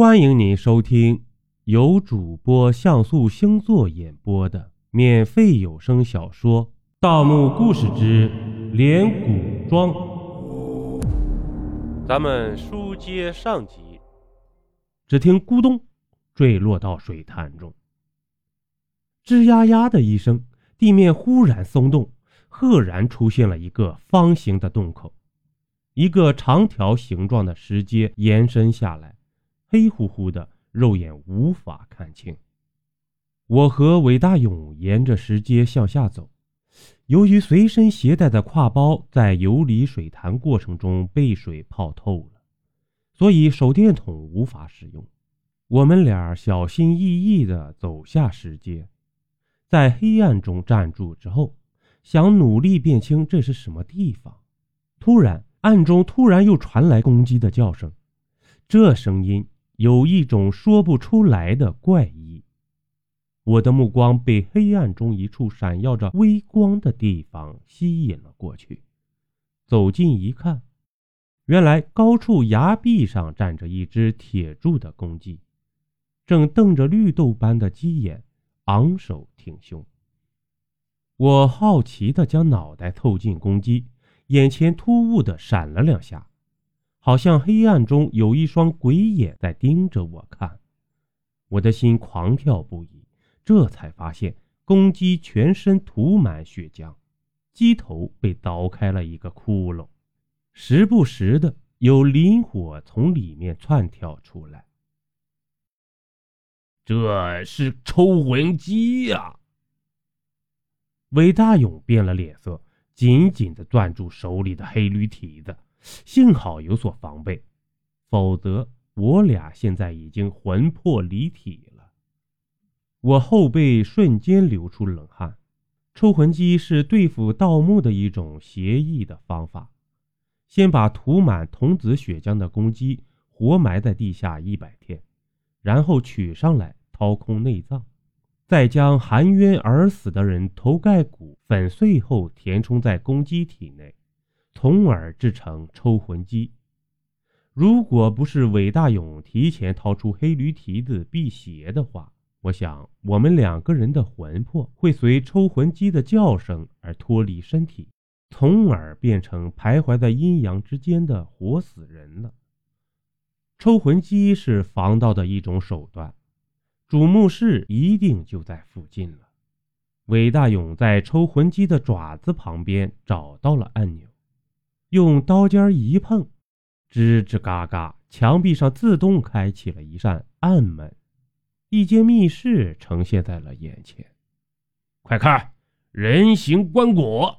欢迎您收听由主播像素星座演播的免费有声小说《盗墓故事之连古庄》。咱们书接上集，只听咕咚坠落到水潭中，吱呀呀的一声，地面忽然松动，赫然出现了一个方形的洞口，一个长条形状的石阶延伸下来。黑乎乎的，肉眼无法看清。我和韦大勇沿着石阶向下走，由于随身携带的挎包在游离水潭过程中被水泡透了，所以手电筒无法使用。我们俩小心翼翼地走下石阶，在黑暗中站住之后，想努力辨清这是什么地方。突然，暗中突然又传来公鸡的叫声，这声音。有一种说不出来的怪异，我的目光被黑暗中一处闪耀着微光的地方吸引了过去。走近一看，原来高处崖壁上站着一只铁铸的公鸡，正瞪着绿豆般的鸡眼，昂首挺胸。我好奇地将脑袋凑近公鸡，眼前突兀地闪了两下。好像黑暗中有一双鬼眼在盯着我看，我的心狂跳不已。这才发现，公鸡全身涂满血浆，鸡头被凿开了一个窟窿，时不时的有磷火从里面窜跳出来。这是抽魂鸡呀！韦大勇变了脸色，紧紧的攥住手里的黑驴蹄子。幸好有所防备，否则我俩现在已经魂魄离体了。我后背瞬间流出冷汗。抽魂机是对付盗墓的一种协议的方法：先把涂满童子血浆的公鸡活埋在地下一百天，然后取上来掏空内脏，再将含冤而死的人头盖骨粉碎后填充在公鸡体内。从而制成抽魂机。如果不是韦大勇提前掏出黑驴蹄子辟邪的话，我想我们两个人的魂魄会随抽魂机的叫声而脱离身体，从而变成徘徊在阴阳之间的活死人了。抽魂机是防盗的一种手段，主墓室一定就在附近了。韦大勇在抽魂机的爪子旁边找到了按钮。用刀尖一碰，吱吱嘎嘎，墙壁上自动开启了一扇暗门，一间密室呈现在了眼前。快看，人形棺椁！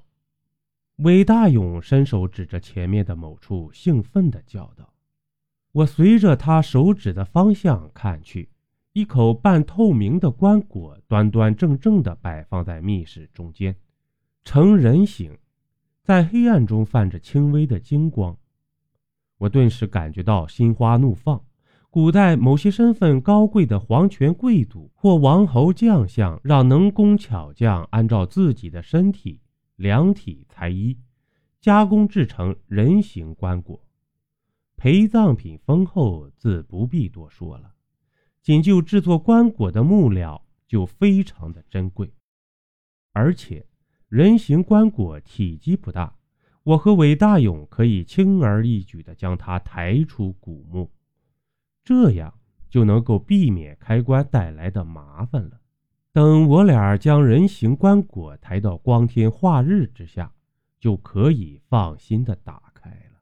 韦大勇伸手指着前面的某处，兴奋地叫道：“我随着他手指的方向看去，一口半透明的棺椁端端正正地摆放在密室中间，呈人形。”在黑暗中泛着轻微的金光，我顿时感觉到心花怒放。古代某些身份高贵的皇权贵族或王侯将相，让能工巧匠按照自己的身体量体裁衣，加工制成人形棺椁，陪葬品丰厚，自不必多说了。仅就制作棺椁的木料就非常的珍贵，而且。人形棺椁体积不大，我和韦大勇可以轻而易举地将它抬出古墓，这样就能够避免开棺带来的麻烦了。等我俩将人形棺椁抬到光天化日之下，就可以放心地打开了。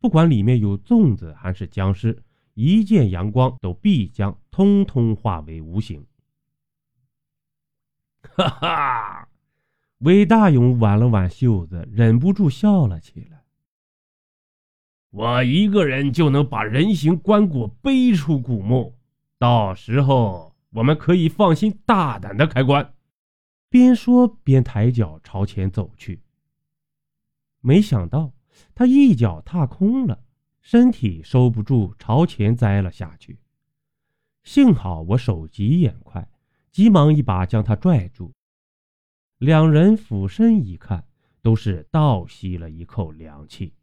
不管里面有粽子还是僵尸，一见阳光都必将通通化为无形。哈哈。韦大勇挽了挽袖子，忍不住笑了起来。我一个人就能把人形棺椁背出古墓，到时候我们可以放心大胆的开棺。边说边抬脚朝前走去。没想到他一脚踏空了，身体收不住，朝前栽了下去。幸好我手疾眼快，急忙一把将他拽住。两人俯身一看，都是倒吸了一口凉气。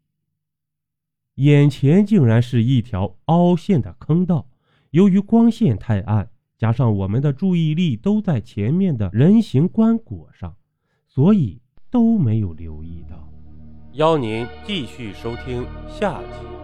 眼前竟然是一条凹陷的坑道，由于光线太暗，加上我们的注意力都在前面的人形棺椁上，所以都没有留意到。邀您继续收听下集。